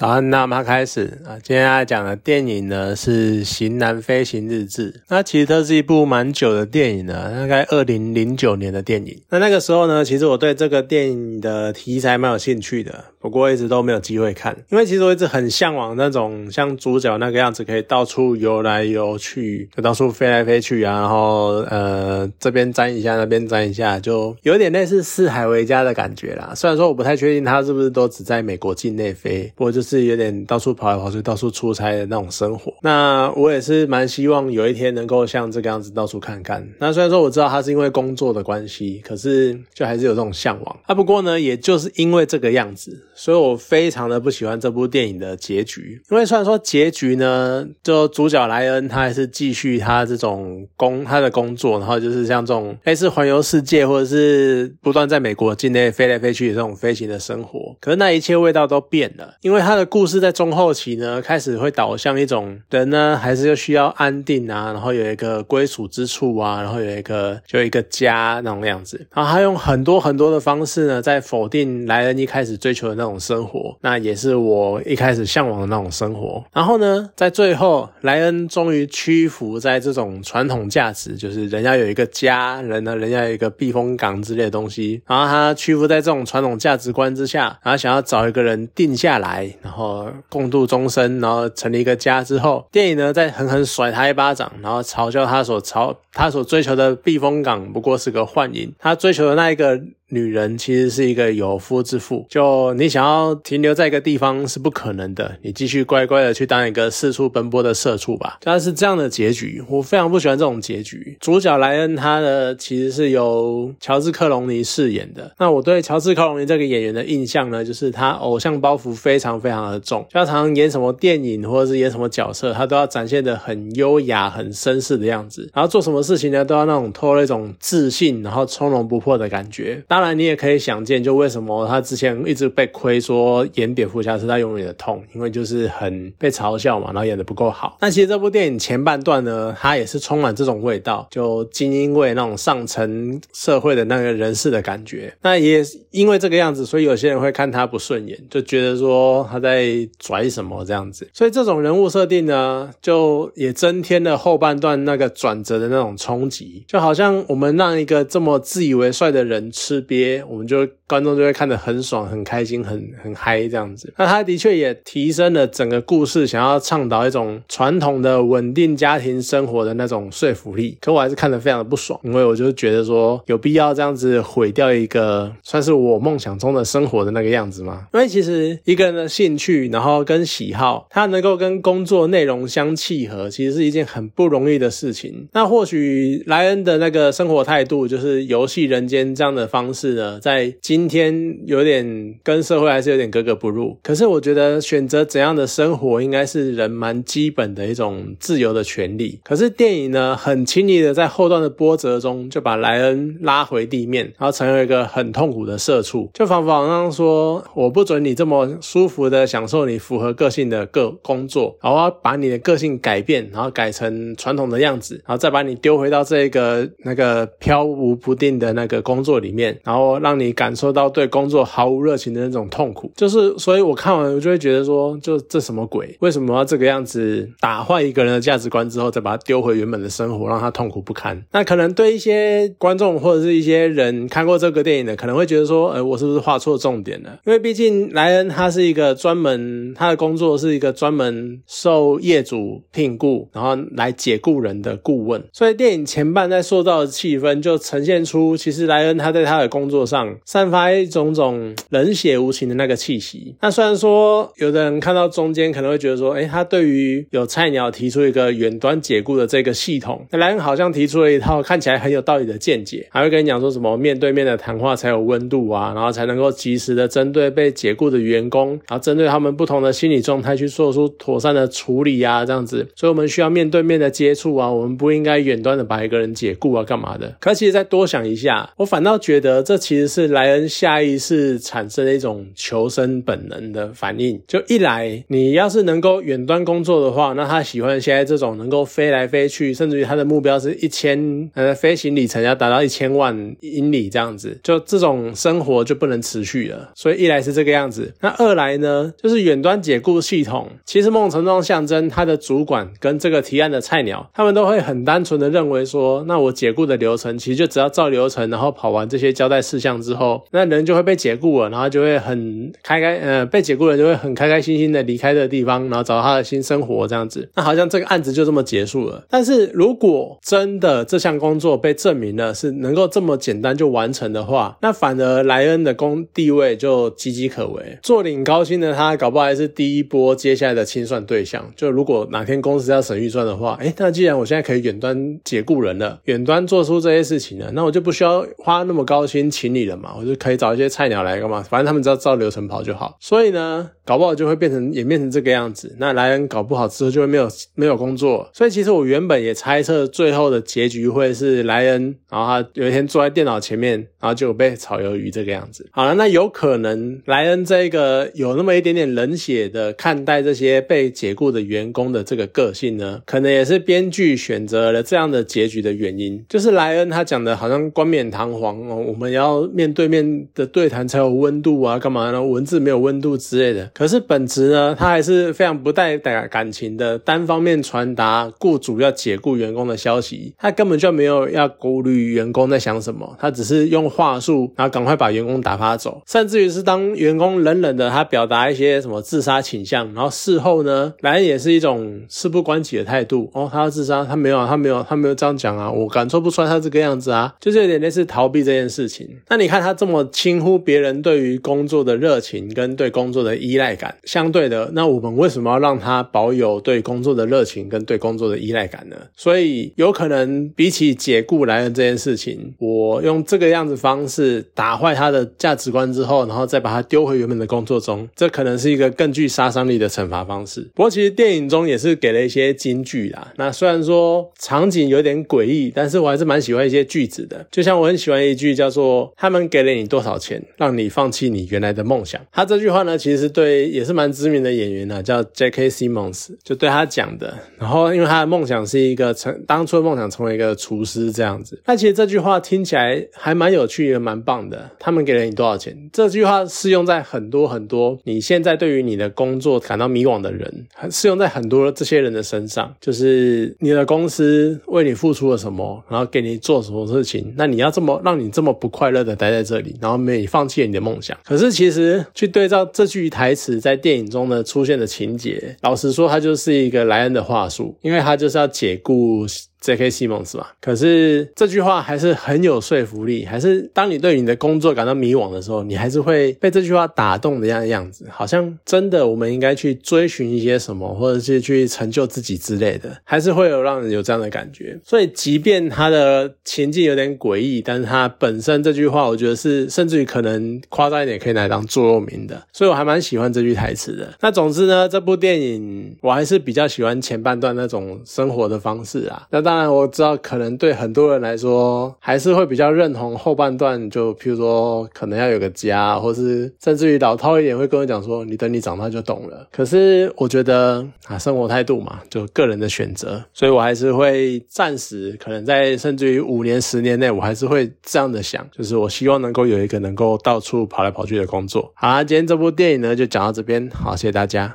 好，那我们开始啊。今天要讲的电影呢是《型男飞行日志》。那其实它是一部蛮久的电影了，大概二零零九年的电影。那那个时候呢，其实我对这个电影的题材蛮有兴趣的，不过一直都没有机会看。因为其实我一直很向往那种像主角那个样子，可以到处游来游去，就到处飞来飞去啊，然后呃这边沾一下，那边沾一下，就有点类似四海为家的感觉啦。虽然说我不太确定他是不是都只在美国境内飞，不过就。是有点到处跑来跑去、到处出差的那种生活。那我也是蛮希望有一天能够像这个样子到处看看。那虽然说我知道他是因为工作的关系，可是就还是有这种向往。啊，不过呢，也就是因为这个样子，所以我非常的不喜欢这部电影的结局。因为虽然说结局呢，就主角莱恩他还是继续他这种工他的工作，然后就是像这种类似环游世界或者是不断在美国境内飞来飞去的这种飞行的生活。可是那一切味道都变了，因为他的。故事在中后期呢，开始会导向一种人呢，还是需要安定啊，然后有一个归属之处啊，然后有一个就一个家那种样子。然后他用很多很多的方式呢，在否定莱恩一开始追求的那种生活，那也是我一开始向往的那种生活。然后呢，在最后，莱恩终于屈服在这种传统价值，就是人要有一个家，人呢，人要有一个避风港之类的东西。然后他屈服在这种传统价值观之下，然后想要找一个人定下来。然后共度终身，然后成立一个家之后，电影呢再狠狠甩他一巴掌，然后嘲笑他所嘲他所追求的避风港不过是个幻影，他追求的那一个。女人其实是一个有夫之妇，就你想要停留在一个地方是不可能的，你继续乖乖的去当一个四处奔波的社畜吧。他是这样的结局，我非常不喜欢这种结局。主角莱恩他的其实是由乔治克隆尼饰演的。那我对乔治克隆尼这个演员的印象呢，就是他偶像包袱非常非常的重，就常常演什么电影或者是演什么角色，他都要展现的很优雅、很绅士的样子，然后做什么事情呢，都要那种透露一种自信，然后从容不迫的感觉。当当然，你也可以想见，就为什么他之前一直被亏说演蝙蝠侠是他永远的痛，因为就是很被嘲笑嘛，然后演的不够好。那其实这部电影前半段呢，它也是充满这种味道，就精英味那种上层社会的那个人士的感觉。那也因为这个样子，所以有些人会看他不顺眼，就觉得说他在拽什么这样子。所以这种人物设定呢，就也增添了后半段那个转折的那种冲击，就好像我们让一个这么自以为帅的人吃。憋，我们就观众就会看得很爽、很开心、很很嗨这样子。那他的确也提升了整个故事，想要倡导一种传统的稳定家庭生活的那种说服力。可我还是看得非常的不爽，因为我就觉得说有必要这样子毁掉一个算是我梦想中的生活的那个样子吗？因为其实一个人的兴趣，然后跟喜好，他能够跟工作内容相契合，其实是一件很不容易的事情。那或许莱恩的那个生活态度，就是游戏人间这样的方式。是的，在今天有点跟社会还是有点格格不入。可是我觉得选择怎样的生活，应该是人蛮基本的一种自由的权利。可是电影呢，很轻易的在后段的波折中，就把莱恩拉回地面，然后成为一个很痛苦的社畜，就仿佛好像说，我不准你这么舒服的享受你符合个性的个工作，然后要把你的个性改变，然后改成传统的样子，然后再把你丢回到这个那个飘无不定的那个工作里面。然后让你感受到对工作毫无热情的那种痛苦，就是所以我看完我就会觉得说，就这什么鬼？为什么要这个样子打坏一个人的价值观之后，再把他丢回原本的生活，让他痛苦不堪？那可能对一些观众或者是一些人看过这个电影的，可能会觉得说，呃，我是不是画错重点了？因为毕竟莱恩他是一个专门他的工作是一个专门受业主聘雇，然后来解雇人的顾问，所以电影前半在塑造的气氛就呈现出，其实莱恩他在他的工作上散发一种种冷血无情的那个气息。那虽然说有的人看到中间可能会觉得说，哎，他对于有菜鸟提出一个远端解雇的这个系统，莱恩好像提出了一套看起来很有道理的见解，还会跟你讲说什么面对面的谈话才有温度啊，然后才能够及时的针对被解雇的员工，然后针对他们不同的心理状态去做出妥善的处理啊，这样子。所以我们需要面对面的接触啊，我们不应该远端的把一个人解雇啊，干嘛的？可其实再多想一下，我反倒觉得。这其实是莱恩下意识产生的一种求生本能的反应。就一来，你要是能够远端工作的话，那他喜欢现在这种能够飞来飞去，甚至于他的目标是一千呃飞行里程要达到一千万英里这样子，就这种生活就不能持续了。所以一来是这个样子，那二来呢，就是远端解雇系统，其实某种程度上象征他的主管跟这个提案的菜鸟，他们都会很单纯的认为说，那我解雇的流程其实就只要照流程，然后跑完这些交代事项之后，那人就会被解雇了，然后就会很开开呃被解雇了就会很开开心心的离开这个地方，然后找到他的新生活这样子。那好像这个案子就这么结束了。但是如果真的这项工作被证明了是能够这么简单就完成的话，那反而莱恩的工地位就岌岌可危。坐领高薪的他，搞不好还是第一波接下来的清算对象。就如果哪天公司要审预算的话，哎，那既然我现在可以远端解雇人了，远端做出这些事情了，那我就不需要花那么高薪先请你了嘛，我就可以找一些菜鸟来干嘛？反正他们只要照流程跑就好。所以呢，搞不好就会变成演变成这个样子。那莱恩搞不好之后就会没有没有工作。所以其实我原本也猜测最后的结局会是莱恩，然后他有一天坐在电脑前面，然后就被炒鱿鱼这个样子。好了，那有可能莱恩这个有那么一点点冷血的看待这些被解雇的员工的这个个性呢，可能也是编剧选择了这样的结局的原因。就是莱恩他讲的好像冠冕堂皇哦，我们要面对面的对谈才有温度啊，干嘛呢？文字没有温度之类的。可是本质呢，他还是非常不带感感情的，单方面传达雇主要解雇员工的消息。他根本就没有要顾虑员工在想什么，他只是用话术，然后赶快把员工打发走。甚至于是当员工冷冷的他表达一些什么自杀倾向，然后事后呢，莱恩也是一种事不关己的态度。哦，他要自杀，他没有，他没有，他没有这样讲啊，我感受不出来他这个样子啊，就是有点类似逃避这件事情。那你看他这么轻忽别人对于工作的热情跟对工作的依赖感，相对的，那我们为什么要让他保有对工作的热情跟对工作的依赖感呢？所以有可能比起解雇莱恩这件事情，我用这个样子方式打坏他的价值观之后，然后再把他丢回原本的工作中，这可能是一个更具杀伤力的惩罚方式。不过其实电影中也是给了一些金句啦。那虽然说场景有点诡异，但是我还是蛮喜欢一些句子的。就像我很喜欢一句叫做“他们给了你多少钱，让你放弃你原来的梦想”。他这句话呢，其实对也是蛮知名的演员啊，叫 J.K. Simmons，就对他讲的。然后因为他的梦想是一个成当初的梦想成为一个厨师这样子。那其实这句话听起来还蛮有趣，也蛮棒的。他们给了你多少钱？这句话适用在很多很多你现在对于你的工作感到迷惘的人，适用在很多这些人的身上。就是你的公司为你付出了什么，然后给你做什么事情，那你要这么让你这么不快乐的待在这里，然后没放弃了你的梦想。可是其实去对照这句台词在电影中呢出现的情节，老实说，它就是一个莱恩的话术，因为他就是要解雇。J.K. 西蒙斯嘛，可是这句话还是很有说服力。还是当你对你的工作感到迷惘的时候，你还是会被这句话打动的样样子，好像真的我们应该去追寻一些什么，或者是去成就自己之类的，还是会有让人有这样的感觉。所以，即便他的情境有点诡异，但是他本身这句话，我觉得是甚至于可能夸张一点，可以拿来当座右铭的。所以我还蛮喜欢这句台词的。那总之呢，这部电影我还是比较喜欢前半段那种生活的方式啊。那当然，我知道可能对很多人来说，还是会比较认同后半段，就譬如说，可能要有个家，或是甚至于老套一点，会跟我讲说，你等你长大就懂了。可是我觉得啊，生活态度嘛，就个人的选择，所以我还是会暂时，可能在甚至于五年、十年内，我还是会这样的想，就是我希望能够有一个能够到处跑来跑去的工作。好啦，今天这部电影呢，就讲到这边，好，谢谢大家。